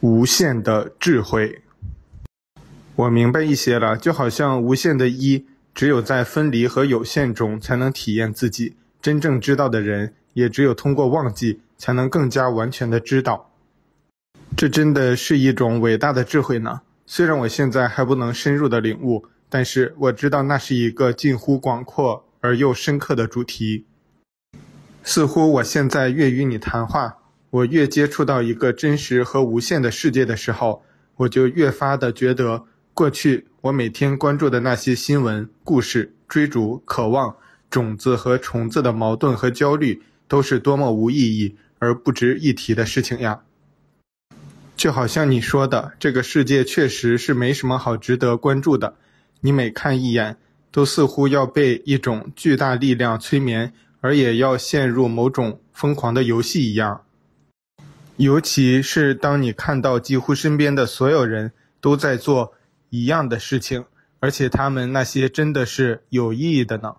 无限的智慧。我明白一些了，就好像无限的一，只有在分离和有限中才能体验自己。真正知道的人，也只有通过忘记，才能更加完全的知道。这真的是一种伟大的智慧呢。虽然我现在还不能深入的领悟，但是我知道那是一个近乎广阔而又深刻的主题。似乎我现在越与你谈话，我越接触到一个真实和无限的世界的时候，我就越发的觉得，过去我每天关注的那些新闻、故事、追逐、渴望、种子和虫子的矛盾和焦虑，都是多么无意义而不值一提的事情呀！就好像你说的，这个世界确实是没什么好值得关注的。你每看一眼，都似乎要被一种巨大力量催眠。而也要陷入某种疯狂的游戏一样，尤其是当你看到几乎身边的所有人都在做一样的事情，而且他们那些真的是有意义的呢。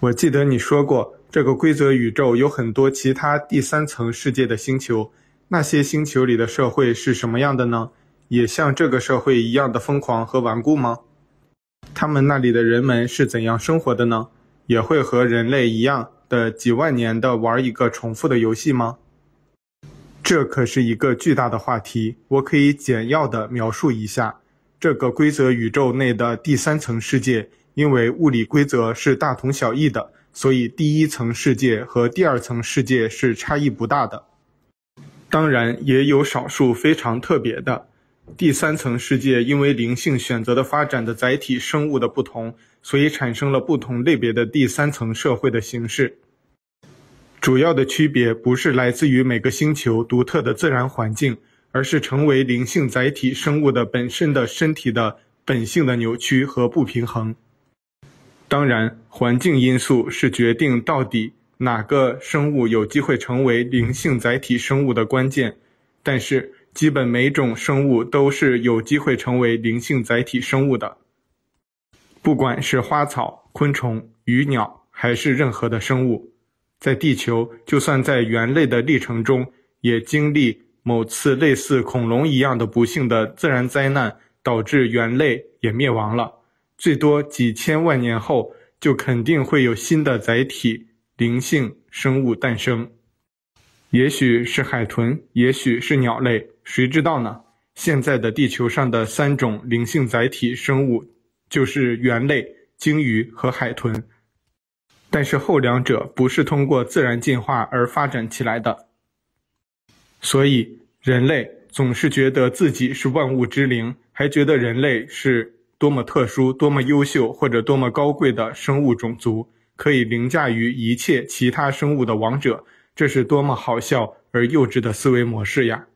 我记得你说过，这个规则宇宙有很多其他第三层世界的星球，那些星球里的社会是什么样的呢？也像这个社会一样的疯狂和顽固吗？他们那里的人们是怎样生活的呢？也会和人类一样的几万年的玩一个重复的游戏吗？这可是一个巨大的话题。我可以简要的描述一下，这个规则宇宙内的第三层世界，因为物理规则是大同小异的，所以第一层世界和第二层世界是差异不大的。当然，也有少数非常特别的。第三层世界因为灵性选择的发展的载体生物的不同，所以产生了不同类别的第三层社会的形式。主要的区别不是来自于每个星球独特的自然环境，而是成为灵性载体生物的本身的身体的本性的扭曲和不平衡。当然，环境因素是决定到底哪个生物有机会成为灵性载体生物的关键，但是。基本每种生物都是有机会成为灵性载体生物的，不管是花草、昆虫、鱼鸟，还是任何的生物，在地球，就算在猿类的历程中，也经历某次类似恐龙一样的不幸的自然灾难，导致猿类也灭亡了。最多几千万年后，就肯定会有新的载体灵性生物诞生。也许是海豚，也许是鸟类，谁知道呢？现在的地球上的三种灵性载体生物，就是猿类、鲸鱼和海豚。但是后两者不是通过自然进化而发展起来的。所以人类总是觉得自己是万物之灵，还觉得人类是多么特殊、多么优秀或者多么高贵的生物种族，可以凌驾于一切其他生物的王者。这是多么好笑而幼稚的思维模式呀！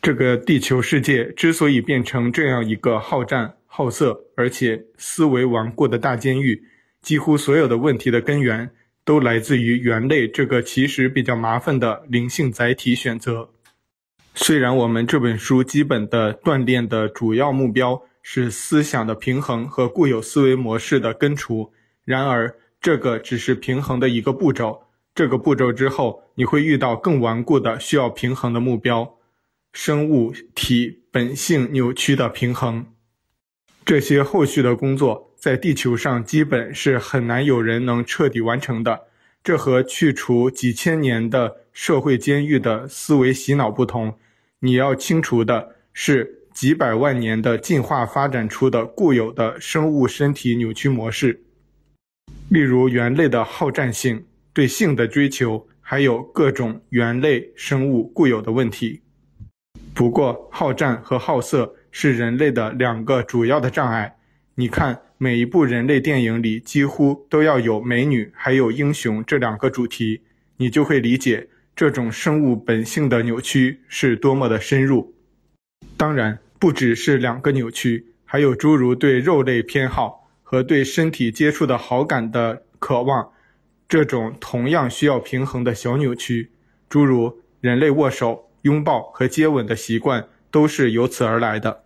这个地球世界之所以变成这样一个好战、好色，而且思维顽固的大监狱，几乎所有的问题的根源都来自于猿类这个其实比较麻烦的灵性载体选择。虽然我们这本书基本的锻炼的主要目标是思想的平衡和固有思维模式的根除，然而这个只是平衡的一个步骤。这个步骤之后，你会遇到更顽固的需要平衡的目标，生物体本性扭曲的平衡。这些后续的工作在地球上基本是很难有人能彻底完成的。这和去除几千年的社会监狱的思维洗脑不同，你要清除的是几百万年的进化发展出的固有的生物身体扭曲模式，例如猿类的好战性。对性的追求，还有各种猿类生物固有的问题。不过，好战和好色是人类的两个主要的障碍。你看，每一部人类电影里几乎都要有美女还有英雄这两个主题，你就会理解这种生物本性的扭曲是多么的深入。当然，不只是两个扭曲，还有诸如对肉类偏好和对身体接触的好感的渴望。这种同样需要平衡的小扭曲，诸如人类握手、拥抱和接吻的习惯，都是由此而来的。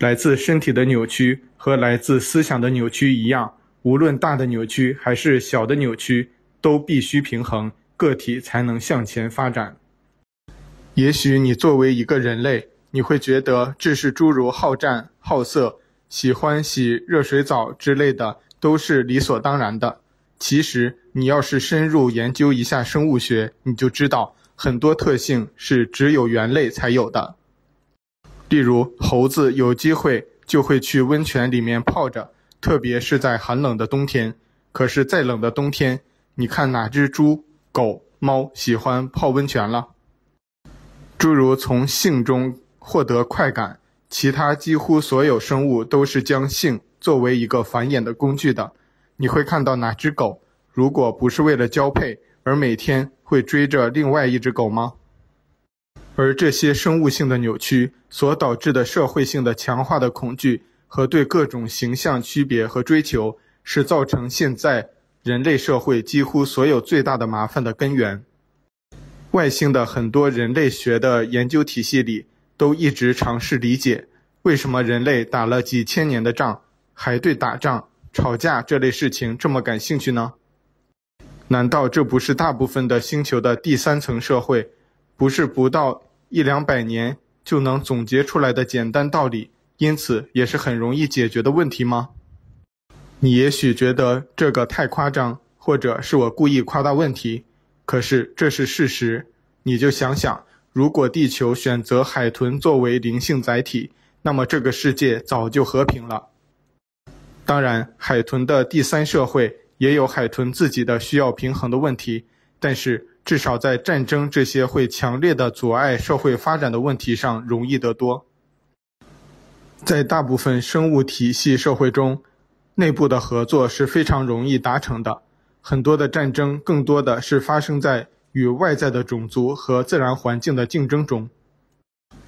来自身体的扭曲和来自思想的扭曲一样，无论大的扭曲还是小的扭曲，都必须平衡，个体才能向前发展。也许你作为一个人类，你会觉得这是诸如好战、好色、喜欢洗热水澡之类的都是理所当然的。其实，你要是深入研究一下生物学，你就知道很多特性是只有猿类才有的。例如，猴子有机会就会去温泉里面泡着，特别是在寒冷的冬天。可是，再冷的冬天，你看哪只猪、狗、猫喜欢泡温泉了？诸如从性中获得快感，其他几乎所有生物都是将性作为一个繁衍的工具的。你会看到哪只狗，如果不是为了交配，而每天会追着另外一只狗吗？而这些生物性的扭曲所导致的社会性的强化的恐惧和对各种形象区别和追求，是造成现在人类社会几乎所有最大的麻烦的根源。外星的很多人类学的研究体系里，都一直尝试理解，为什么人类打了几千年的仗，还对打仗、吵架这类事情这么感兴趣呢？难道这不是大部分的星球的第三层社会，不是不到一两百年就能总结出来的简单道理，因此也是很容易解决的问题吗？你也许觉得这个太夸张，或者是我故意夸大问题。可是这是事实，你就想想，如果地球选择海豚作为灵性载体，那么这个世界早就和平了。当然，海豚的第三社会也有海豚自己的需要平衡的问题，但是至少在战争这些会强烈的阻碍社会发展的问题上容易得多。在大部分生物体系社会中，内部的合作是非常容易达成的。很多的战争更多的是发生在与外在的种族和自然环境的竞争中，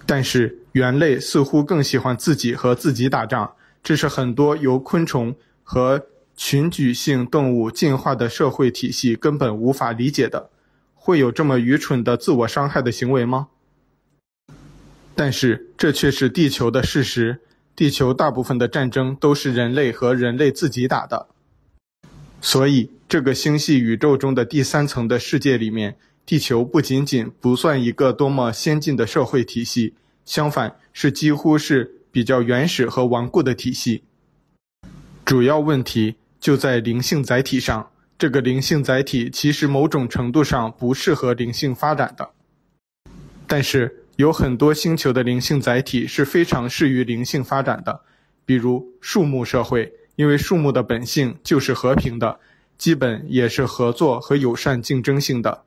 但是猿类似乎更喜欢自己和自己打仗，这是很多由昆虫和群居性动物进化的社会体系根本无法理解的。会有这么愚蠢的自我伤害的行为吗？但是这却是地球的事实，地球大部分的战争都是人类和人类自己打的。所以，这个星系宇宙中的第三层的世界里面，地球不仅仅不算一个多么先进的社会体系，相反是几乎是比较原始和顽固的体系。主要问题就在灵性载体上，这个灵性载体其实某种程度上不适合灵性发展的。但是有很多星球的灵性载体是非常适于灵性发展的，比如树木社会。因为树木的本性就是和平的，基本也是合作和友善竞争性的，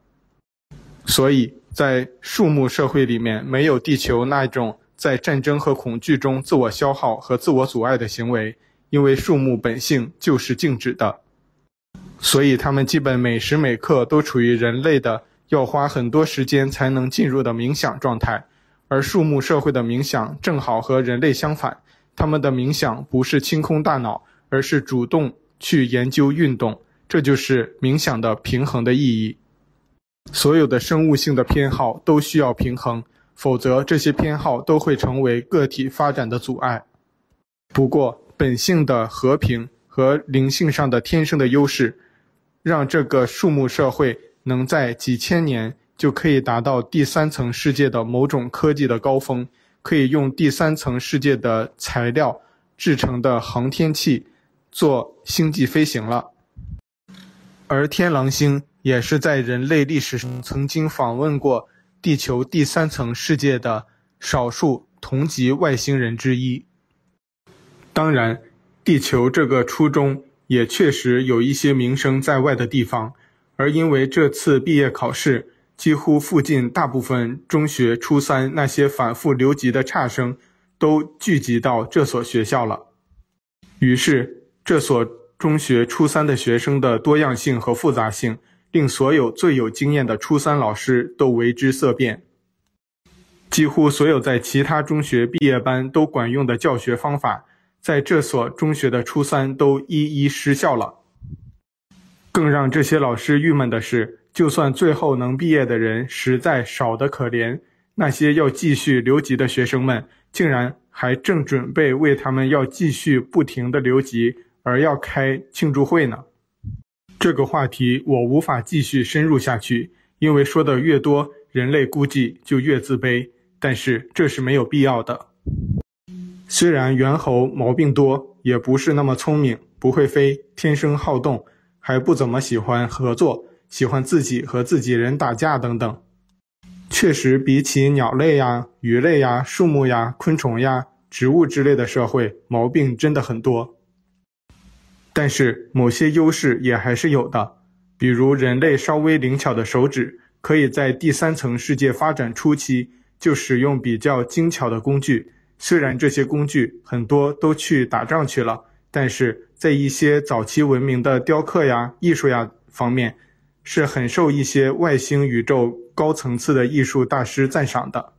所以在树木社会里面没有地球那种在战争和恐惧中自我消耗和自我阻碍的行为，因为树木本性就是静止的，所以他们基本每时每刻都处于人类的要花很多时间才能进入的冥想状态，而树木社会的冥想正好和人类相反，他们的冥想不是清空大脑。而是主动去研究运动，这就是冥想的平衡的意义。所有的生物性的偏好都需要平衡，否则这些偏好都会成为个体发展的阻碍。不过，本性的和平和灵性上的天生的优势，让这个树木社会能在几千年就可以达到第三层世界的某种科技的高峰，可以用第三层世界的材料制成的航天器。做星际飞行了，而天狼星也是在人类历史上曾经访问过地球第三层世界的少数同级外星人之一。当然，地球这个初中也确实有一些名声在外的地方，而因为这次毕业考试，几乎附近大部分中学初三那些反复留级的差生都聚集到这所学校了，于是。这所中学初三的学生的多样性和复杂性，令所有最有经验的初三老师都为之色变。几乎所有在其他中学毕业班都管用的教学方法，在这所中学的初三都一一失效了。更让这些老师郁闷的是，就算最后能毕业的人实在少得可怜，那些要继续留级的学生们，竟然还正准备为他们要继续不停的留级。而要开庆祝会呢？这个话题我无法继续深入下去，因为说的越多，人类估计就越自卑。但是这是没有必要的。虽然猿猴毛病多，也不是那么聪明，不会飞，天生好动，还不怎么喜欢合作，喜欢自己和自己人打架等等。确实，比起鸟类呀、鱼类呀、树木呀、昆虫呀、植物之类的社会，毛病真的很多。但是某些优势也还是有的，比如人类稍微灵巧的手指，可以在第三层世界发展初期。就使用比较精巧的工具，虽然这些工具很多都去打仗去了，但是在一些早期文明的雕刻呀、艺术呀方面，是很受一些外星宇宙高层次的艺术大师赞赏的。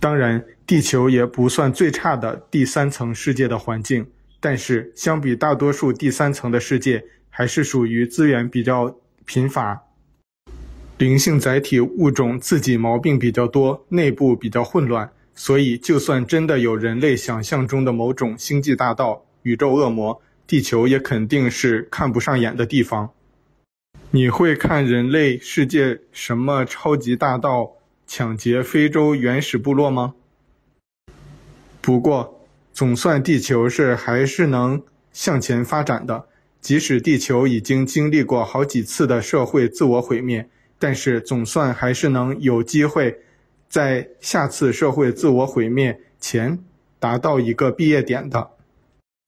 当然，地球也不算最差的第三层世界的环境，但是相比大多数第三层的世界，还是属于资源比较贫乏。灵性载体物种自己毛病比较多，内部比较混乱，所以就算真的有人类想象中的某种星际大盗、宇宙恶魔，地球也肯定是看不上眼的地方。你会看人类世界什么超级大盗抢劫非洲原始部落吗？不过，总算地球是还是能向前发展的，即使地球已经经历过好几次的社会自我毁灭。但是总算还是能有机会，在下次社会自我毁灭前达到一个毕业点的。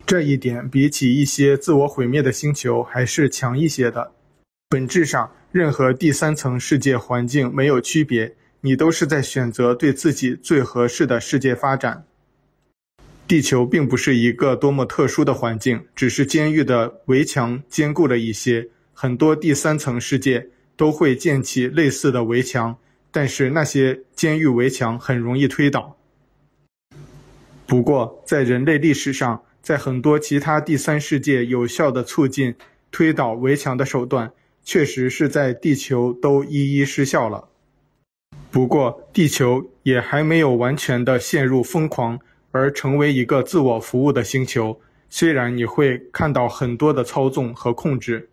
这一点比起一些自我毁灭的星球还是强一些的。本质上，任何第三层世界环境没有区别，你都是在选择对自己最合适的世界发展。地球并不是一个多么特殊的环境，只是监狱的围墙坚固了一些，很多第三层世界。都会建起类似的围墙，但是那些监狱围墙很容易推倒。不过，在人类历史上，在很多其他第三世界有效的促进推倒围墙的手段，确实是在地球都一一失效了。不过，地球也还没有完全的陷入疯狂而成为一个自我服务的星球，虽然你会看到很多的操纵和控制。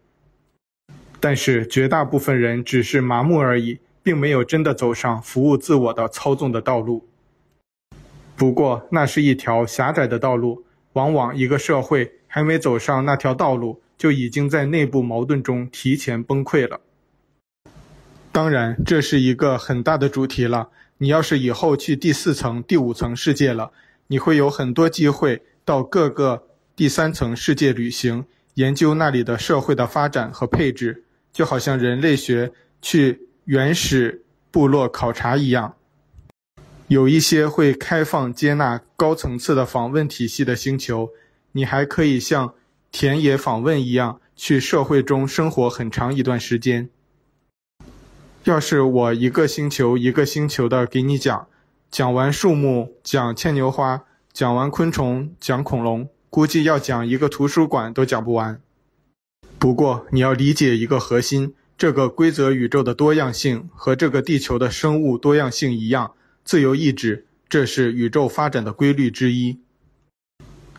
但是绝大部分人只是麻木而已，并没有真的走上服务自我的操纵的道路。不过，那是一条狭窄的道路，往往一个社会还没走上那条道路，就已经在内部矛盾中提前崩溃了。当然，这是一个很大的主题了。你要是以后去第四层、第五层世界了，你会有很多机会到各个第三层世界旅行，研究那里的社会的发展和配置。就好像人类学去原始部落考察一样，有一些会开放接纳高层次的访问体系的星球，你还可以像田野访问一样去社会中生活很长一段时间。要是我一个星球一个星球的给你讲，讲完树木，讲牵牛花，讲完昆虫，讲恐龙，估计要讲一个图书馆都讲不完。不过，你要理解一个核心：这个规则宇宙的多样性和这个地球的生物多样性一样，自由意志，这是宇宙发展的规律之一。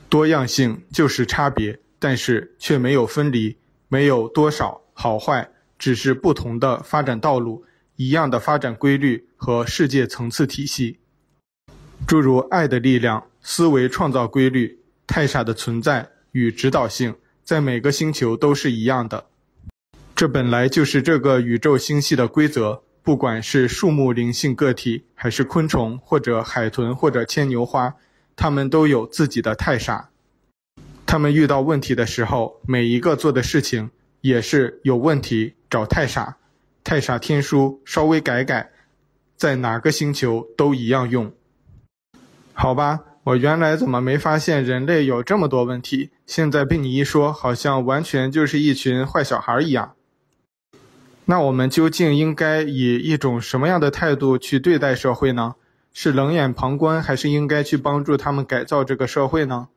多样性就是差别，但是却没有分离，没有多少好坏，只是不同的发展道路，一样的发展规律和世界层次体系。诸如爱的力量、思维创造规律、太傻的存在与指导性。在每个星球都是一样的，这本来就是这个宇宙星系的规则。不管是树木灵性个体，还是昆虫，或者海豚，或者牵牛花，它们都有自己的太傻。他们遇到问题的时候，每一个做的事情也是有问题找太傻，太傻天书稍微改改，在哪个星球都一样用。好吧。我原来怎么没发现人类有这么多问题？现在被你一说，好像完全就是一群坏小孩一样。那我们究竟应该以一种什么样的态度去对待社会呢？是冷眼旁观，还是应该去帮助他们改造这个社会呢？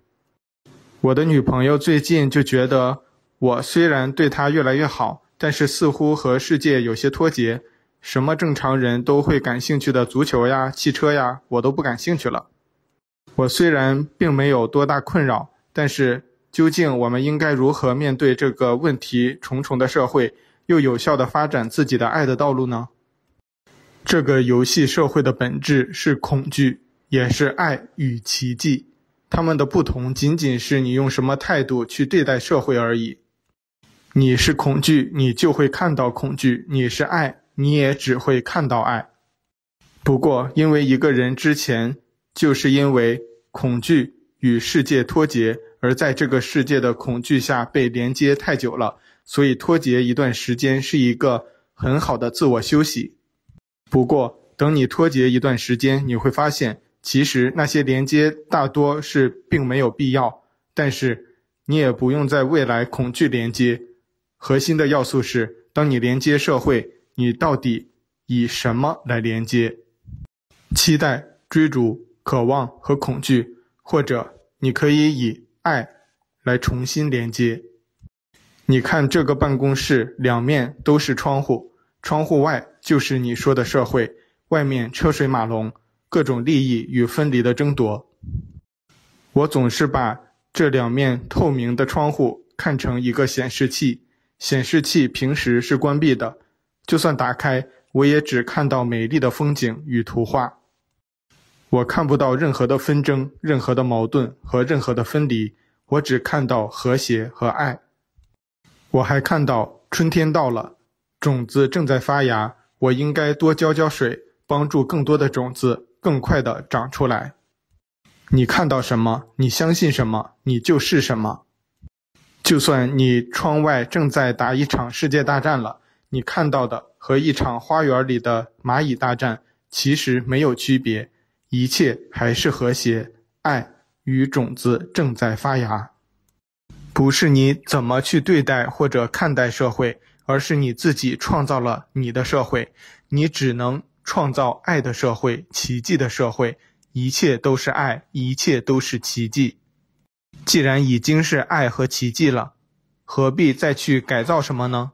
我的女朋友最近就觉得，我虽然对她越来越好，但是似乎和世界有些脱节。什么正常人都会感兴趣的足球呀、汽车呀，我都不感兴趣了。我虽然并没有多大困扰，但是究竟我们应该如何面对这个问题重重的社会，又有效地发展自己的爱的道路呢？这个游戏社会的本质是恐惧，也是爱与奇迹。他们的不同仅仅是你用什么态度去对待社会而已。你是恐惧，你就会看到恐惧；你是爱，你也只会看到爱。不过，因为一个人之前就是因为恐惧与世界脱节，而在这个世界的恐惧下被连接太久了，所以脱节一段时间是一个很好的自我休息。不过，等你脱节一段时间，你会发现。其实那些连接大多是并没有必要，但是你也不用在未来恐惧连接。核心的要素是，当你连接社会，你到底以什么来连接？期待、追逐、渴望和恐惧，或者你可以以爱来重新连接。你看这个办公室两面都是窗户，窗户外就是你说的社会，外面车水马龙。各种利益与分离的争夺，我总是把这两面透明的窗户看成一个显示器。显示器平时是关闭的，就算打开，我也只看到美丽的风景与图画。我看不到任何的纷争、任何的矛盾和任何的分离，我只看到和谐和爱。我还看到春天到了，种子正在发芽，我应该多浇浇水，帮助更多的种子。更快地长出来。你看到什么，你相信什么，你就是什么。就算你窗外正在打一场世界大战了，你看到的和一场花园里的蚂蚁大战其实没有区别，一切还是和谐，爱与种子正在发芽。不是你怎么去对待或者看待社会，而是你自己创造了你的社会，你只能。创造爱的社会，奇迹的社会，一切都是爱，一切都是奇迹。既然已经是爱和奇迹了，何必再去改造什么呢？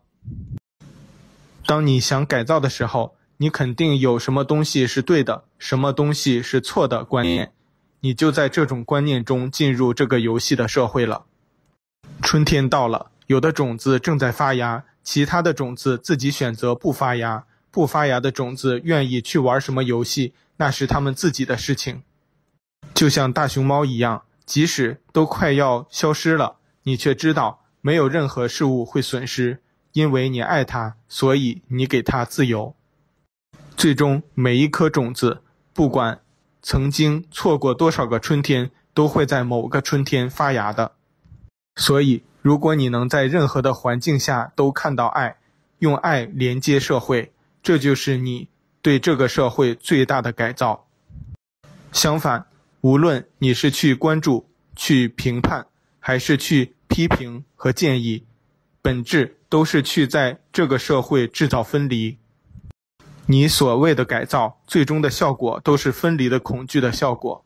当你想改造的时候，你肯定有什么东西是对的，什么东西是错的观念，你就在这种观念中进入这个游戏的社会了。春天到了，有的种子正在发芽，其他的种子自己选择不发芽。不发芽的种子愿意去玩什么游戏，那是他们自己的事情。就像大熊猫一样，即使都快要消失了，你却知道没有任何事物会损失，因为你爱它，所以你给它自由。最终，每一颗种子，不管曾经错过多少个春天，都会在某个春天发芽的。所以，如果你能在任何的环境下都看到爱，用爱连接社会。这就是你对这个社会最大的改造。相反，无论你是去关注、去评判，还是去批评和建议，本质都是去在这个社会制造分离。你所谓的改造，最终的效果都是分离的恐惧的效果。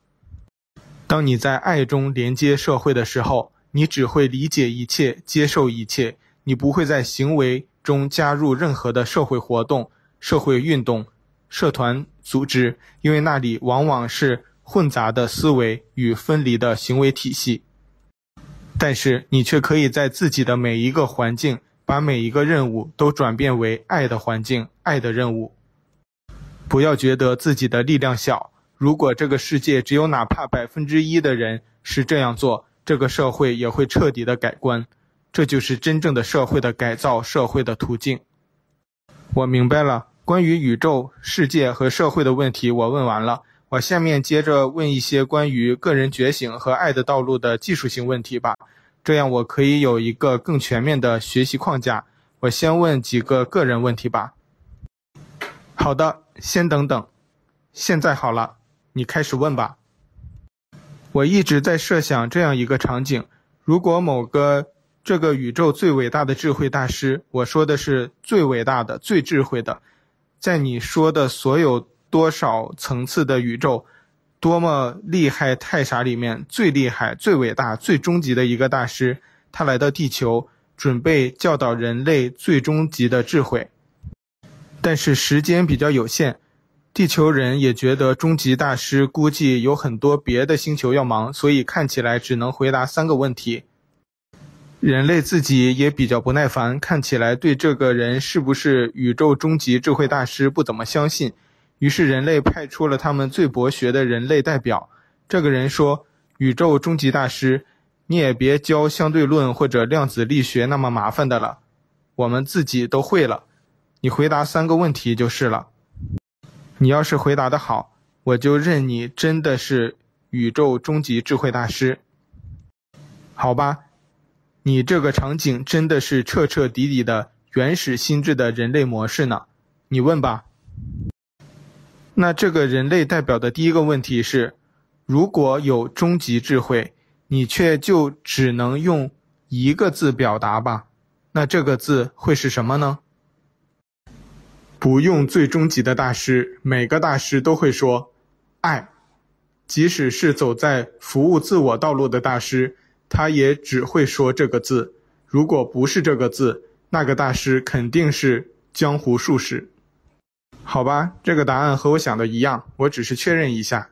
当你在爱中连接社会的时候，你只会理解一切、接受一切，你不会在行为中加入任何的社会活动。社会运动、社团组织，因为那里往往是混杂的思维与分离的行为体系。但是你却可以在自己的每一个环境，把每一个任务都转变为爱的环境、爱的任务。不要觉得自己的力量小。如果这个世界只有哪怕百分之一的人是这样做，这个社会也会彻底的改观。这就是真正的社会的改造，社会的途径。我明白了。关于宇宙、世界和社会的问题，我问完了。我下面接着问一些关于个人觉醒和爱的道路的技术性问题吧，这样我可以有一个更全面的学习框架。我先问几个个人问题吧。好的，先等等。现在好了，你开始问吧。我一直在设想这样一个场景：如果某个这个宇宙最伟大的智慧大师，我说的是最伟大的、最智慧的。在你说的所有多少层次的宇宙，多么厉害太傻里面最厉害、最伟大、最终极的一个大师，他来到地球，准备教导人类最终极的智慧。但是时间比较有限，地球人也觉得终极大师估计有很多别的星球要忙，所以看起来只能回答三个问题。人类自己也比较不耐烦，看起来对这个人是不是宇宙终极智慧大师不怎么相信，于是人类派出了他们最博学的人类代表。这个人说：“宇宙终极大师，你也别教相对论或者量子力学那么麻烦的了，我们自己都会了。你回答三个问题就是了。你要是回答的好，我就认你真的是宇宙终极智慧大师。好吧，你这个场景真的是彻彻底底的原始心智的人类模式呢。你问吧。”那这个人类代表的第一个问题是：如果有终极智慧，你却就只能用一个字表达吧？那这个字会是什么呢？不用最终极的大师，每个大师都会说爱。即使是走在服务自我道路的大师，他也只会说这个字。如果不是这个字，那个大师肯定是江湖术士。好吧，这个答案和我想的一样，我只是确认一下。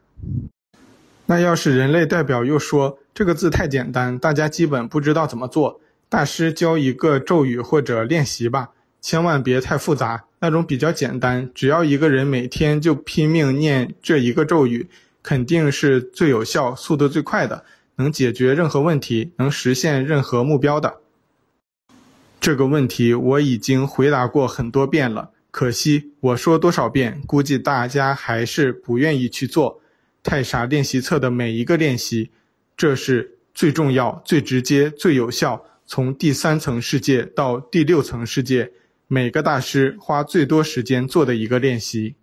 那要是人类代表又说这个字太简单，大家基本不知道怎么做，大师教一个咒语或者练习吧，千万别太复杂，那种比较简单，只要一个人每天就拼命念这一个咒语，肯定是最有效、速度最快的，能解决任何问题，能实现任何目标的。这个问题我已经回答过很多遍了。可惜我说多少遍，估计大家还是不愿意去做。太傻练习册的每一个练习，这是最重要、最直接、最有效，从第三层世界到第六层世界，每个大师花最多时间做的一个练习。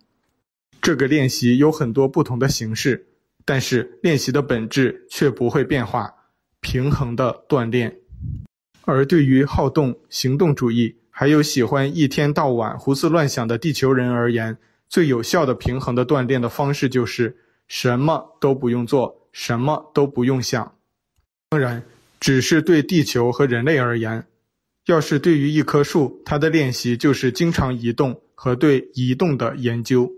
这个练习有很多不同的形式，但是练习的本质却不会变化，平衡的锻炼。而对于好动、行动主义，还有喜欢一天到晚胡思乱想的地球人而言，最有效的平衡的锻炼的方式就是什么都不用做，什么都不用想。当然，只是对地球和人类而言。要是对于一棵树，它的练习就是经常移动和对移动的研究。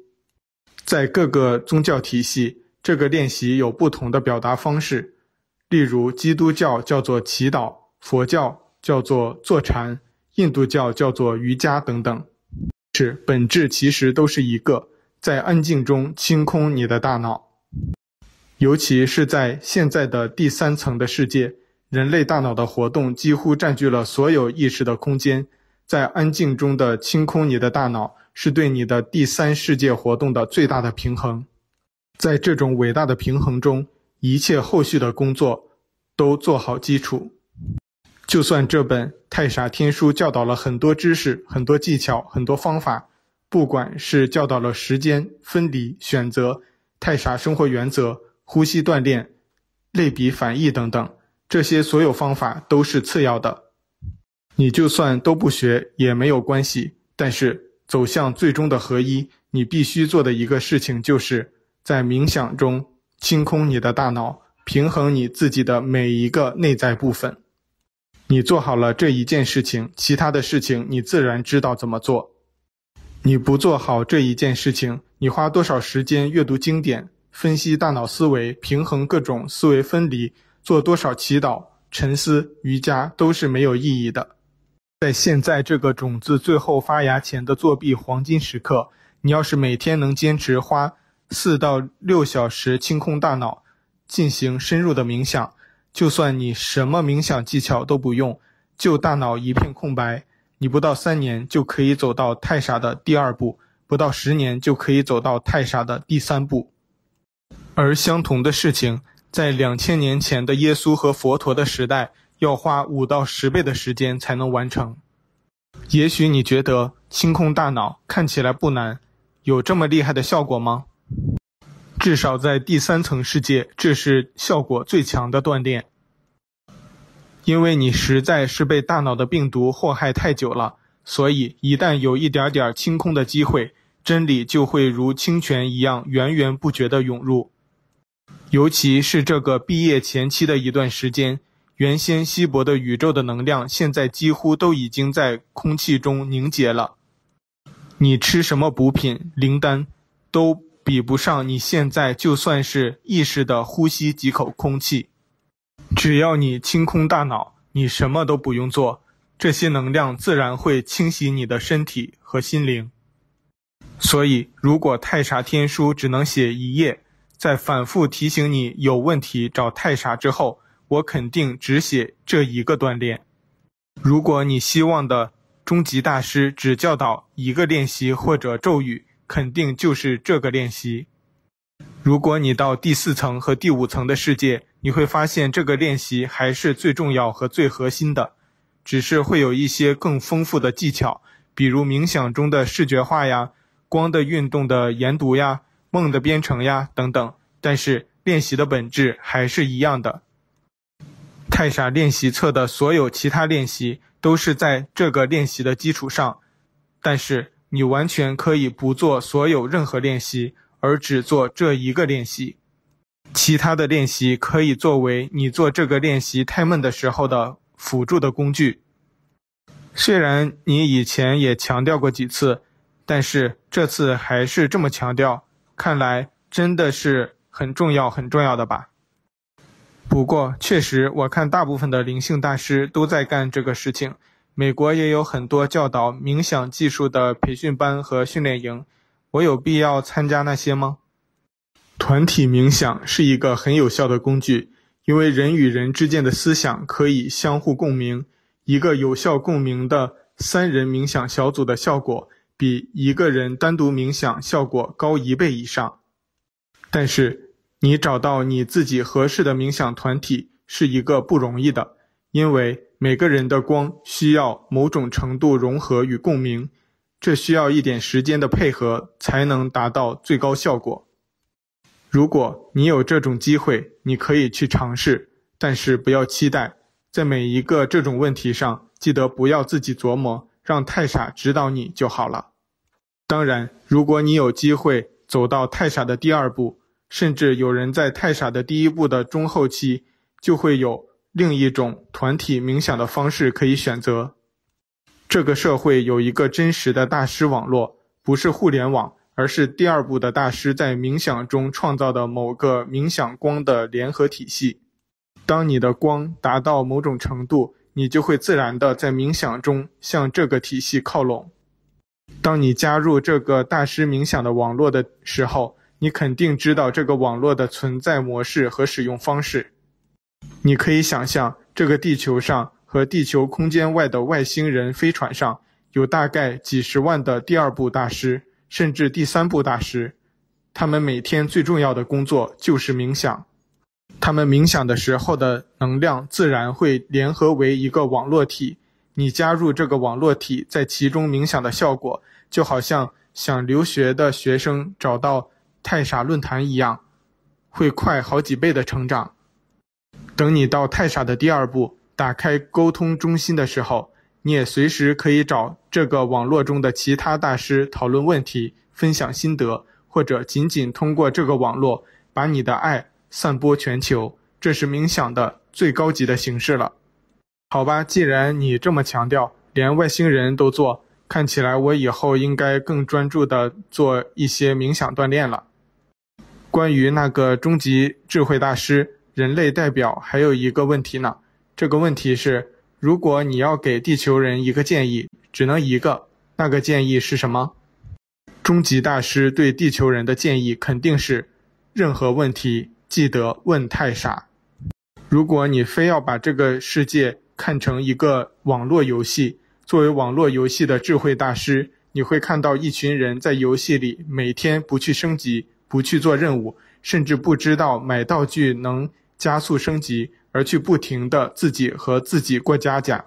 在各个宗教体系，这个练习有不同的表达方式。例如，基督教叫做祈祷，佛教叫做坐禅。印度教叫做瑜伽等等，是本质其实都是一个，在安静中清空你的大脑，尤其是在现在的第三层的世界，人类大脑的活动几乎占据了所有意识的空间，在安静中的清空你的大脑，是对你的第三世界活动的最大的平衡，在这种伟大的平衡中，一切后续的工作都做好基础。就算这本《太傻天书》教导了很多知识、很多技巧、很多方法，不管是教导了时间、分离、选择、太傻生活原则、呼吸锻炼、类比反义等等，这些所有方法都是次要的。你就算都不学也没有关系。但是走向最终的合一，你必须做的一个事情，就是在冥想中清空你的大脑，平衡你自己的每一个内在部分。你做好了这一件事情，其他的事情你自然知道怎么做。你不做好这一件事情，你花多少时间阅读经典、分析大脑思维、平衡各种思维分离、做多少祈祷、沉思、瑜伽，都是没有意义的。在现在这个种子最后发芽前的作弊黄金时刻，你要是每天能坚持花四到六小时清空大脑，进行深入的冥想。就算你什么冥想技巧都不用，就大脑一片空白，你不到三年就可以走到太傻的第二步，不到十年就可以走到太傻的第三步。而相同的事情，在两千年前的耶稣和佛陀的时代，要花五到十倍的时间才能完成。也许你觉得清空大脑看起来不难，有这么厉害的效果吗？至少在第三层世界，这是效果最强的锻炼。因为你实在是被大脑的病毒祸害太久了，所以一旦有一点点清空的机会，真理就会如清泉一样源源不绝地涌入。尤其是这个毕业前期的一段时间，原先稀薄的宇宙的能量，现在几乎都已经在空气中凝结了。你吃什么补品、灵丹，都比不上你现在就算是意识的呼吸几口空气，只要你清空大脑，你什么都不用做，这些能量自然会清洗你的身体和心灵。所以，如果太傻天书只能写一页，在反复提醒你有问题找太傻之后，我肯定只写这一个锻炼。如果你希望的终极大师只教导一个练习或者咒语，肯定就是这个练习。如果你到第四层和第五层的世界，你会发现这个练习还是最重要和最核心的，只是会有一些更丰富的技巧，比如冥想中的视觉化呀。光的运动的研读呀，梦的编程呀等等，但是练习的本质还是一样的。太傻练习册的所有其他练习都是在这个练习的基础上，但是你完全可以不做所有任何练习，而只做这一个练习。其他的练习可以作为你做这个练习太闷的时候的辅助的工具。虽然你以前也强调过几次。但是这次还是这么强调，看来真的是很重要很重要的吧。不过确实，我看大部分的灵性大师都在干这个事情。美国也有很多教导冥想技术的培训班和训练营，我有必要参加那些吗？团体冥想是一个很有效的工具，因为人与人之间的思想可以相互共鸣，一个有效共鸣的三人冥想小组的效果。比一个人单独冥想效果高一倍以上，但是你找到你自己合适的冥想团体是一个不容易的，因为每个人的光需要某种程度融合与共鸣，这需要一点时间的配合才能达到最高效果。如果你有这种机会，你可以去尝试，但是不要期待，在每一个这种问题上，记得不要自己琢磨。让太傻指导你就好了。当然，如果你有机会走到太傻的第二步，甚至有人在太傻的第一步的中后期，就会有另一种团体冥想的方式可以选择。这个社会有一个真实的大师网络，不是互联网，而是第二步的大师在冥想中创造的某个冥想光的联合体系。当你的光达到某种程度，你就会自然地在冥想中向这个体系靠拢。当你加入这个大师冥想的网络的时候，你肯定知道这个网络的存在模式和使用方式。你可以想象，这个地球上和地球空间外的外星人飞船上有大概几十万的第二部大师，甚至第三部大师。他们每天最重要的工作就是冥想。他们冥想的时候的能量自然会联合为一个网络体，你加入这个网络体，在其中冥想的效果，就好像想留学的学生找到太傻论坛一样，会快好几倍的成长。等你到太傻的第二步，打开沟通中心的时候，你也随时可以找这个网络中的其他大师讨论问题、分享心得，或者仅仅通过这个网络把你的爱。散播全球，这是冥想的最高级的形式了。好吧，既然你这么强调，连外星人都做，看起来我以后应该更专注地做一些冥想锻炼了。关于那个终极智慧大师、人类代表，还有一个问题呢。这个问题是：如果你要给地球人一个建议，只能一个，那个建议是什么？终极大师对地球人的建议肯定是：任何问题。记得问太傻。如果你非要把这个世界看成一个网络游戏，作为网络游戏的智慧大师，你会看到一群人在游戏里每天不去升级，不去做任务，甚至不知道买道具能加速升级，而去不停的自己和自己过家家。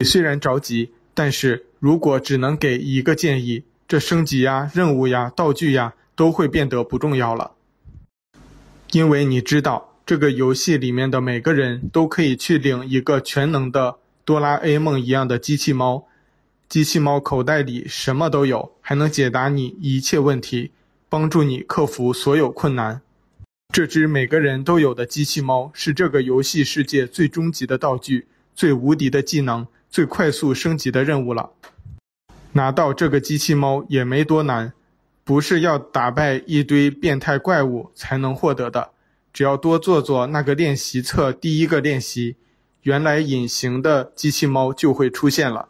你虽然着急，但是如果只能给一个建议，这升级呀、任务呀、道具呀，都会变得不重要了。因为你知道，这个游戏里面的每个人都可以去领一个全能的哆啦 A 梦一样的机器猫，机器猫口袋里什么都有，还能解答你一切问题，帮助你克服所有困难。这只每个人都有的机器猫是这个游戏世界最终极的道具，最无敌的技能，最快速升级的任务了。拿到这个机器猫也没多难。不是要打败一堆变态怪物才能获得的，只要多做做那个练习册第一个练习，原来隐形的机器猫就会出现了。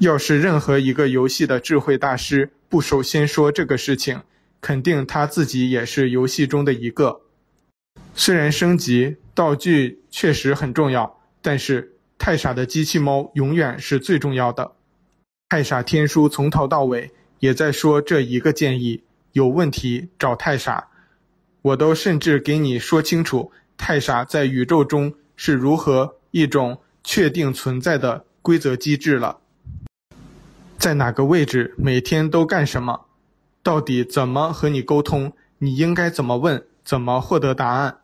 要是任何一个游戏的智慧大师不首先说这个事情，肯定他自己也是游戏中的一个。虽然升级道具确实很重要，但是太傻的机器猫永远是最重要的。太傻天书从头到尾也在说这一个建议：有问题找太傻。我都甚至给你说清楚，太傻在宇宙中是如何一种确定存在的规则机制了。在哪个位置，每天都干什么？到底怎么和你沟通？你应该怎么问？怎么获得答案？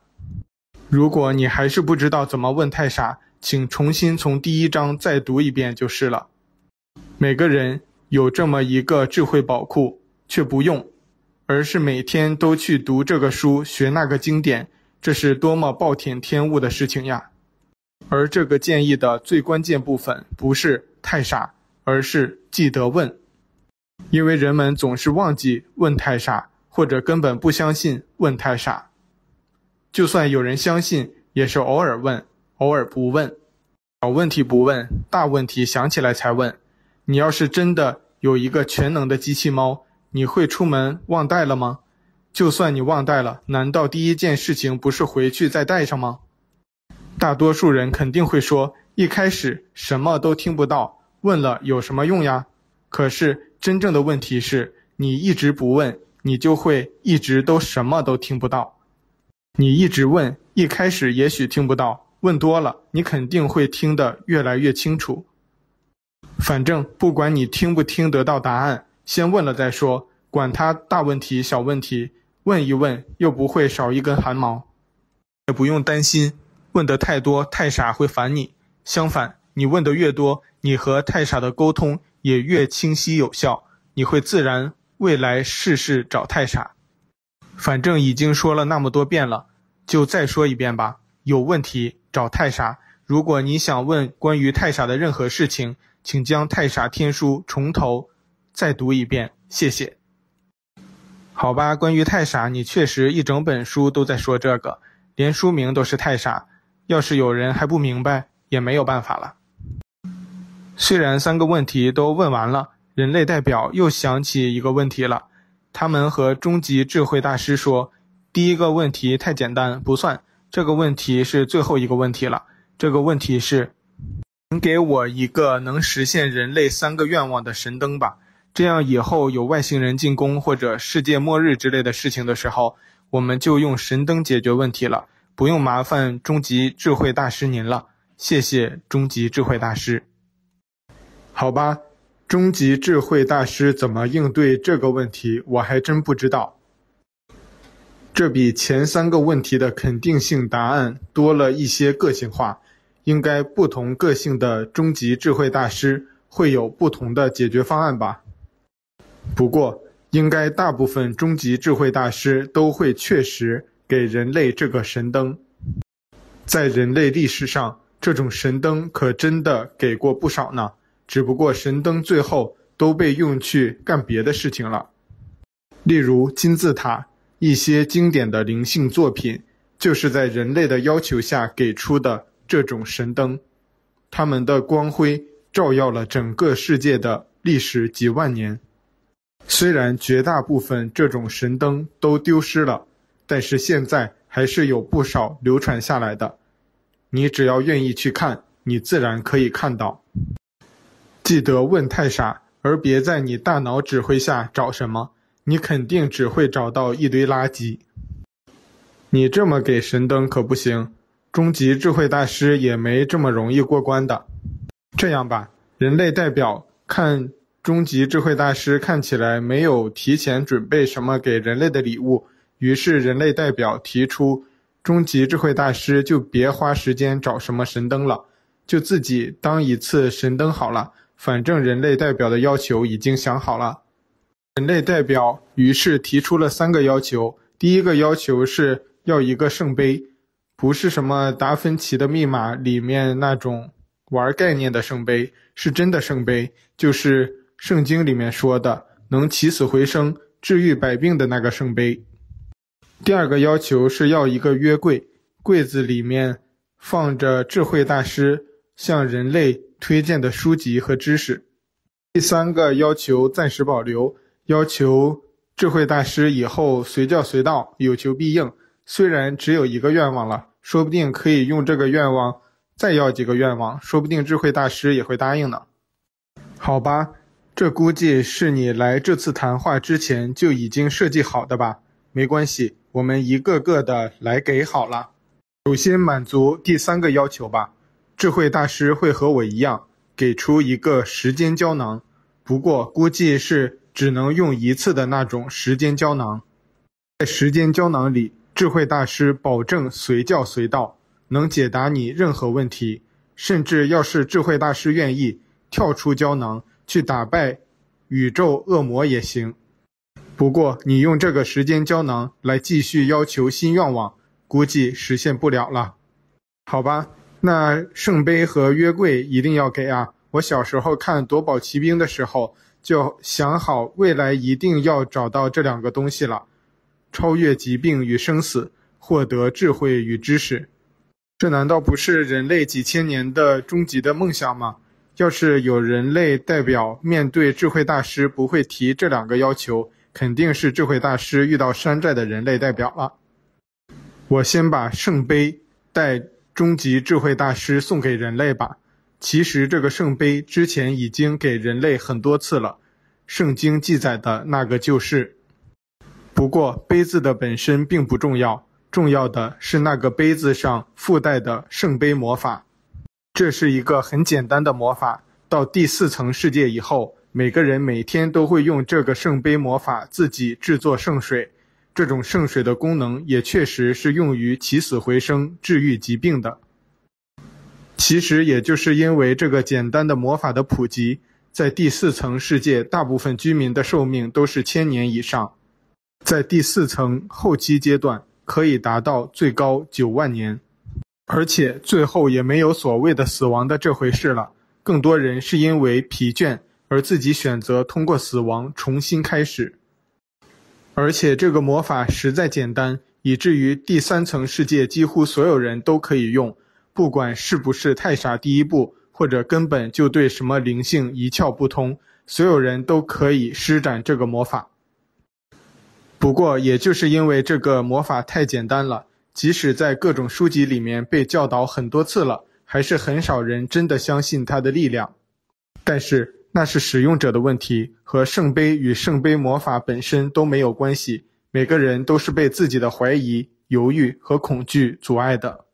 如果你还是不知道怎么问太傻，请重新从第一章再读一遍就是了。每个人有这么一个智慧宝库，却不用，而是每天都去读这个书、学那个经典，这是多么暴殄天物的事情呀！而这个建议的最关键部分不是太傻。而是记得问，因为人们总是忘记问太傻，或者根本不相信问太傻。就算有人相信，也是偶尔问，偶尔不问。小问题不问，大问题想起来才问。你要是真的有一个全能的机器猫，你会出门忘带了吗？就算你忘带了，难道第一件事情不是回去再带上吗？大多数人肯定会说，一开始什么都听不到。问了有什么用呀？可是真正的问题是，你一直不问，你就会一直都什么都听不到。你一直问，一开始也许听不到，问多了，你肯定会听得越来越清楚。反正不管你听不听得到答案，先问了再说，管他大问题小问题，问一问又不会少一根汗毛，也不用担心问得太多太傻会烦你。相反，你问得越多，你和太傻的沟通也越清晰有效，你会自然未来事事找太傻。反正已经说了那么多遍了，就再说一遍吧。有问题找太傻。如果你想问关于太傻的任何事情，请将《太傻天书》从头再读一遍。谢谢。好吧，关于太傻，你确实一整本书都在说这个，连书名都是太傻。要是有人还不明白，也没有办法了。虽然三个问题都问完了，人类代表又想起一个问题了。他们和终极智慧大师说：“第一个问题太简单，不算。这个问题是最后一个问题了。这个问题是，请给我一个能实现人类三个愿望的神灯吧。这样以后有外星人进攻或者世界末日之类的事情的时候，我们就用神灯解决问题了，不用麻烦终极智慧大师您了。谢谢终极智慧大师。”好吧，终极智慧大师怎么应对这个问题，我还真不知道。这比前三个问题的肯定性答案多了一些个性化，应该不同个性的终极智慧大师会有不同的解决方案吧。不过，应该大部分终极智慧大师都会确实给人类这个神灯。在人类历史上，这种神灯可真的给过不少呢。只不过神灯最后都被用去干别的事情了，例如金字塔，一些经典的灵性作品，就是在人类的要求下给出的这种神灯，它们的光辉照耀了整个世界的历史几万年。虽然绝大部分这种神灯都丢失了，但是现在还是有不少流传下来的。你只要愿意去看，你自然可以看到。记得问太傻，而别在你大脑指挥下找什么，你肯定只会找到一堆垃圾。你这么给神灯可不行，终极智慧大师也没这么容易过关的。这样吧，人类代表看终极智慧大师看起来没有提前准备什么给人类的礼物，于是人类代表提出，终极智慧大师就别花时间找什么神灯了，就自己当一次神灯好了。反正人类代表的要求已经想好了，人类代表于是提出了三个要求。第一个要求是要一个圣杯，不是什么达芬奇的密码里面那种玩概念的圣杯，是真的圣杯，就是圣经里面说的能起死回生、治愈百病的那个圣杯。第二个要求是要一个约柜，柜子里面放着智慧大师向人类推荐的书籍和知识。第三个要求暂时保留，要求智慧大师以后随叫随到，有求必应。虽然只有一个愿望了，说不定可以用这个愿望再要几个愿望，说不定智慧大师也会答应呢。好吧，这估计是你来这次谈话之前就已经设计好的吧？没关系，我们一个个的来给好了。首先满足第三个要求吧。智慧大师会和我一样，给出一个时间胶囊，不过估计是只能用一次的那种时间胶囊。在时间胶囊里，智慧大师保证随叫随到，能解答你任何问题，甚至要是智慧大师愿意，跳出胶囊去打败宇宙恶魔也行。不过你用这个时间胶囊来继续要求新愿望，估计实现不了了。好吧。那圣杯和约柜一定要给啊！我小时候看夺宝奇兵的时候，就想好未来一定要找到这两个东西了，超越疾病与生死，获得智慧与知识。这难道不是人类几千年的终极的梦想吗？要是有人类代表面对智慧大师不会提这两个要求，肯定是智慧大师遇到山寨的人类代表了。我先把圣杯带。终极智慧大师送给人类吧。其实这个圣杯之前已经给人类很多次了，圣经记载的那个就是。不过杯子的本身并不重要，重要的是那个杯子上附带的圣杯魔法。这是一个很简单的魔法。到第四层世界以后，每个人每天都会用这个圣杯魔法自己制作圣水。这种圣水的功能也确实是用于起死回生、治愈疾病的。其实也就是因为这个简单的魔法的普及，在第四层世界，大部分居民的寿命都是千年以上，在第四层后期阶段可以达到最高九万年，而且最后也没有所谓的死亡的这回事了。更多人是因为疲倦而自己选择通过死亡重新开始。而且这个魔法实在简单，以至于第三层世界几乎所有人都可以用，不管是不是太傻第一步，或者根本就对什么灵性一窍不通，所有人都可以施展这个魔法。不过，也就是因为这个魔法太简单了，即使在各种书籍里面被教导很多次了，还是很少人真的相信它的力量。但是，那是使用者的问题，和圣杯与圣杯魔法本身都没有关系。每个人都是被自己的怀疑、犹豫和恐惧阻碍的。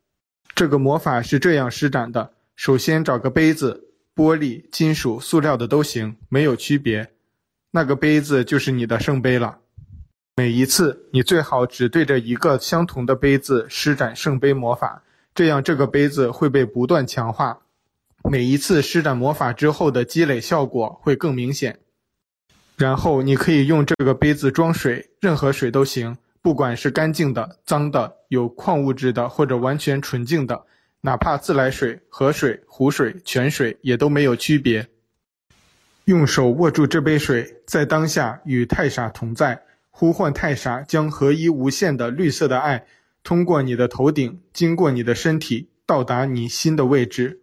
这个魔法是这样施展的：首先找个杯子，玻璃、金属、塑料的都行，没有区别。那个杯子就是你的圣杯了。每一次，你最好只对着一个相同的杯子施展圣杯魔法，这样这个杯子会被不断强化。每一次施展魔法之后的积累效果会更明显，然后你可以用这个杯子装水，任何水都行，不管是干净的、脏的、有矿物质的或者完全纯净的，哪怕自来水、河水、湖水、泉水也都没有区别。用手握住这杯水，在当下与太傻同在，呼唤太傻将合一无限的绿色的爱通过你的头顶，经过你的身体，到达你心的位置。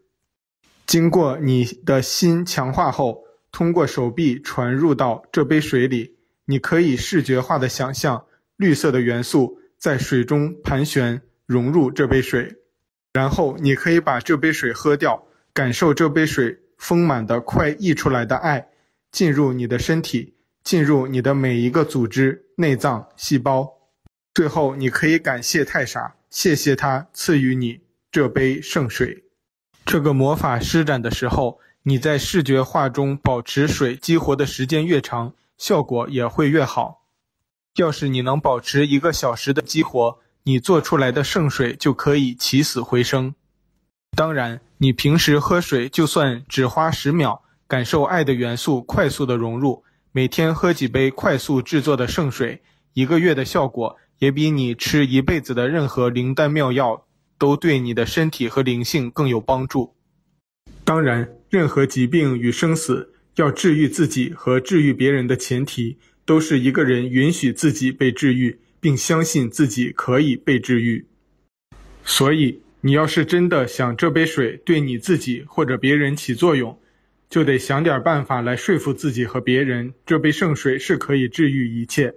经过你的心强化后，通过手臂传入到这杯水里，你可以视觉化的想象绿色的元素在水中盘旋，融入这杯水，然后你可以把这杯水喝掉，感受这杯水丰满的快溢出来的爱，进入你的身体，进入你的每一个组织、内脏、细胞。最后，你可以感谢太傻，谢谢他赐予你这杯圣水。这个魔法施展的时候，你在视觉化中保持水激活的时间越长，效果也会越好。要是你能保持一个小时的激活，你做出来的圣水就可以起死回生。当然，你平时喝水就算只花十秒，感受爱的元素快速的融入，每天喝几杯快速制作的圣水，一个月的效果也比你吃一辈子的任何灵丹妙药。都对你的身体和灵性更有帮助。当然，任何疾病与生死，要治愈自己和治愈别人的前提，都是一个人允许自己被治愈，并相信自己可以被治愈。所以，你要是真的想这杯水对你自己或者别人起作用，就得想点办法来说服自己和别人，这杯圣水是可以治愈一切。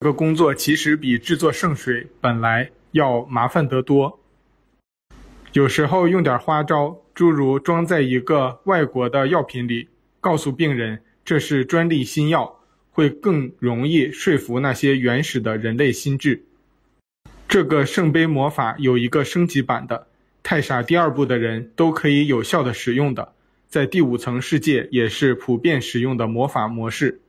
这个工作其实比制作圣水本来要麻烦得多。有时候用点花招，诸如装在一个外国的药品里，告诉病人这是专利新药，会更容易说服那些原始的人类心智。这个圣杯魔法有一个升级版的，太傻第二部的人都可以有效地使用的，在第五层世界也是普遍使用的魔法模式。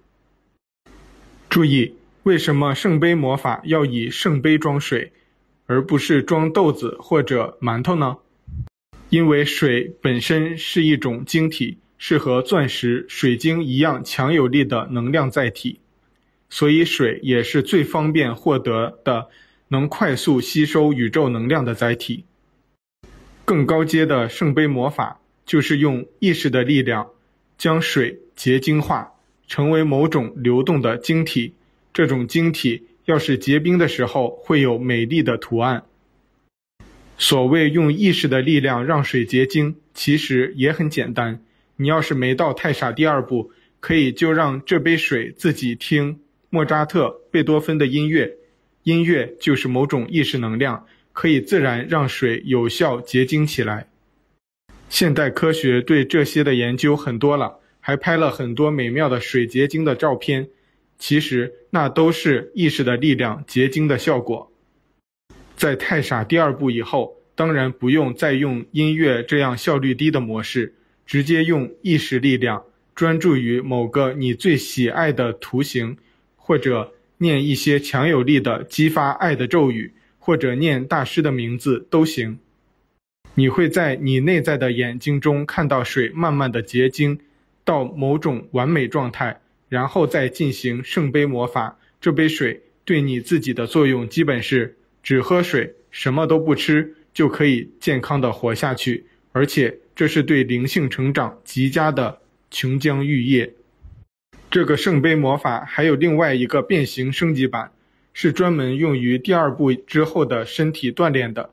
注意，为什么圣杯魔法要以圣杯装水，而不是装豆子或者馒头呢？因为水本身是一种晶体，是和钻石、水晶一样强有力的能量载体，所以水也是最方便获得的。能快速吸收宇宙能量的载体。更高阶的圣杯魔法就是用意识的力量将水结晶化，成为某种流动的晶体。这种晶体要是结冰的时候，会有美丽的图案。所谓用意识的力量让水结晶，其实也很简单。你要是没到太傻第二步，可以就让这杯水自己听莫扎特、贝多芬的音乐。音乐就是某种意识能量，可以自然让水有效结晶起来。现代科学对这些的研究很多了，还拍了很多美妙的水结晶的照片。其实那都是意识的力量结晶的效果。在太傻第二部以后，当然不用再用音乐这样效率低的模式，直接用意识力量，专注于某个你最喜爱的图形，或者。念一些强有力的激发爱的咒语，或者念大师的名字都行。你会在你内在的眼睛中看到水慢慢的结晶到某种完美状态，然后再进行圣杯魔法。这杯水对你自己的作用基本是只喝水，什么都不吃就可以健康的活下去，而且这是对灵性成长极佳的琼浆玉液。这个圣杯魔法还有另外一个变形升级版，是专门用于第二步之后的身体锻炼的。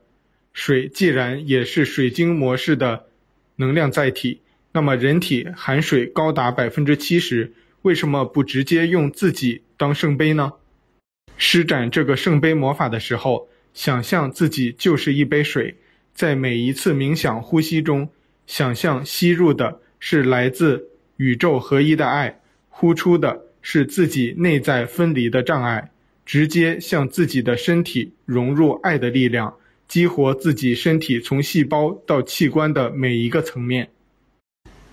水既然也是水晶模式的能量载体，那么人体含水高达百分之七十，为什么不直接用自己当圣杯呢？施展这个圣杯魔法的时候，想象自己就是一杯水，在每一次冥想呼吸中，想象吸入的是来自宇宙合一的爱。呼出的是自己内在分离的障碍，直接向自己的身体融入爱的力量，激活自己身体从细胞到器官的每一个层面。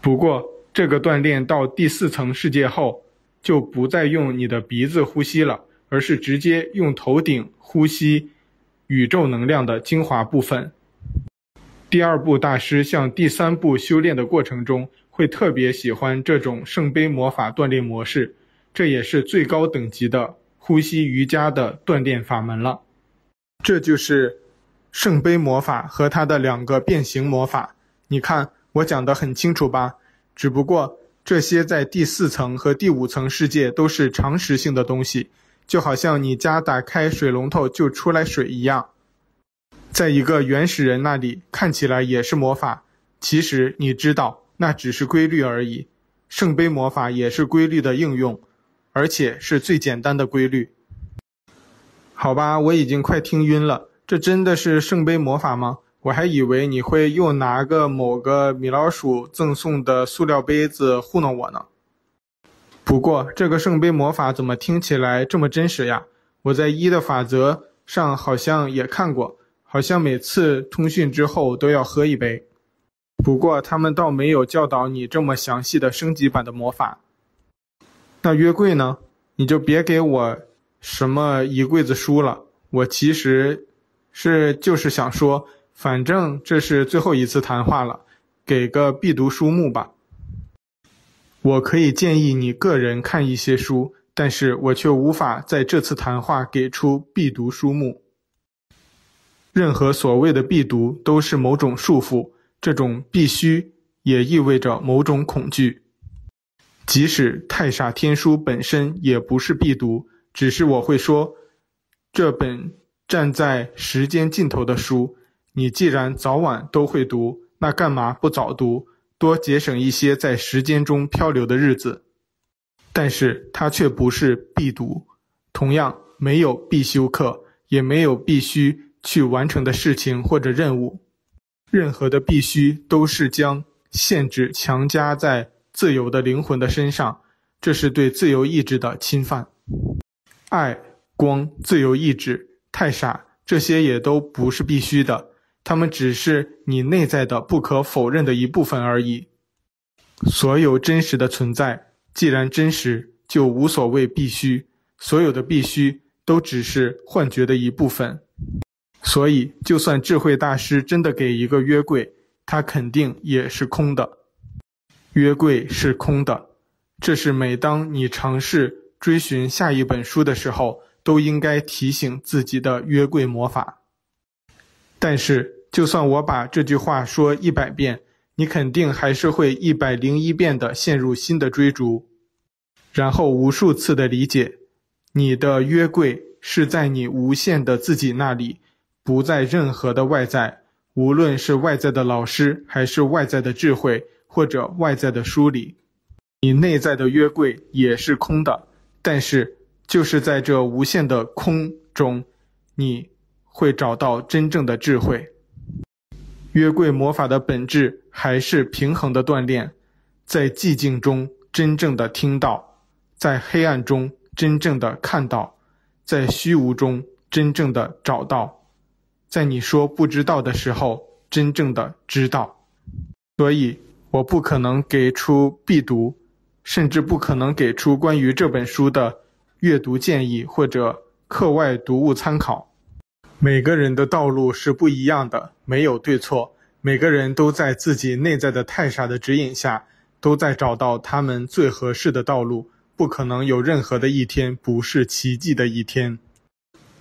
不过，这个锻炼到第四层世界后，就不再用你的鼻子呼吸了，而是直接用头顶呼吸宇宙能量的精华部分。第二部大师向第三部修炼的过程中，会特别喜欢这种圣杯魔法锻炼模式，这也是最高等级的呼吸瑜伽的锻炼法门了。这就是圣杯魔法和它的两个变形魔法。你看，我讲得很清楚吧？只不过这些在第四层和第五层世界都是常识性的东西，就好像你家打开水龙头就出来水一样，在一个原始人那里看起来也是魔法，其实你知道。那只是规律而已，圣杯魔法也是规律的应用，而且是最简单的规律。好吧，我已经快听晕了，这真的是圣杯魔法吗？我还以为你会又拿个某个米老鼠赠送的塑料杯子糊弄我呢。不过这个圣杯魔法怎么听起来这么真实呀？我在一的法则上好像也看过，好像每次通讯之后都要喝一杯。不过他们倒没有教导你这么详细的升级版的魔法。那约柜呢？你就别给我什么一柜子书了。我其实是就是想说，反正这是最后一次谈话了，给个必读书目吧。我可以建议你个人看一些书，但是我却无法在这次谈话给出必读书目。任何所谓的必读都是某种束缚。这种必须也意味着某种恐惧，即使太傻天书本身也不是必读，只是我会说，这本站在时间尽头的书，你既然早晚都会读，那干嘛不早读？多节省一些在时间中漂流的日子。但是它却不是必读，同样没有必修课，也没有必须去完成的事情或者任务。任何的必须都是将限制强加在自由的灵魂的身上，这是对自由意志的侵犯。爱、光、自由意志、太傻，这些也都不是必须的，他们只是你内在的不可否认的一部分而已。所有真实的存在，既然真实，就无所谓必须。所有的必须都只是幻觉的一部分。所以，就算智慧大师真的给一个约柜，他肯定也是空的。约柜是空的，这是每当你尝试追寻下一本书的时候，都应该提醒自己的约柜魔法。但是，就算我把这句话说一百遍，你肯定还是会一百零一遍的陷入新的追逐，然后无数次的理解，你的约柜是在你无限的自己那里。不在任何的外在，无论是外在的老师，还是外在的智慧，或者外在的书里，你内在的约柜也是空的。但是，就是在这无限的空中，你会找到真正的智慧。约柜魔法的本质还是平衡的锻炼，在寂静中真正的听到，在黑暗中真正的看到，在虚无中真正的找到。在你说不知道的时候，真正的知道。所以，我不可能给出必读，甚至不可能给出关于这本书的阅读建议或者课外读物参考。每个人的道路是不一样的，没有对错。每个人都在自己内在的太傻的指引下，都在找到他们最合适的道路。不可能有任何的一天不是奇迹的一天。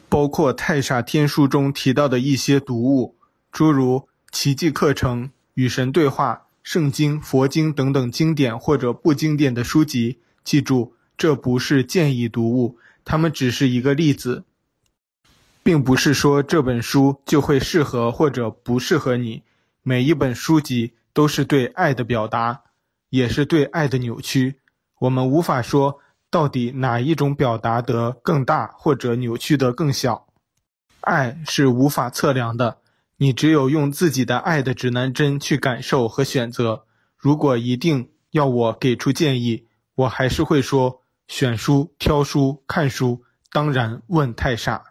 包括《太傻天书》中提到的一些读物，诸如奇迹课程、与神对话、圣经、佛经等等经典或者不经典的书籍。记住，这不是建议读物，它们只是一个例子，并不是说这本书就会适合或者不适合你。每一本书籍都是对爱的表达，也是对爱的扭曲。我们无法说。到底哪一种表达得更大，或者扭曲得更小？爱是无法测量的，你只有用自己的爱的指南针去感受和选择。如果一定要我给出建议，我还是会说：选书、挑书、看书，当然问太傻。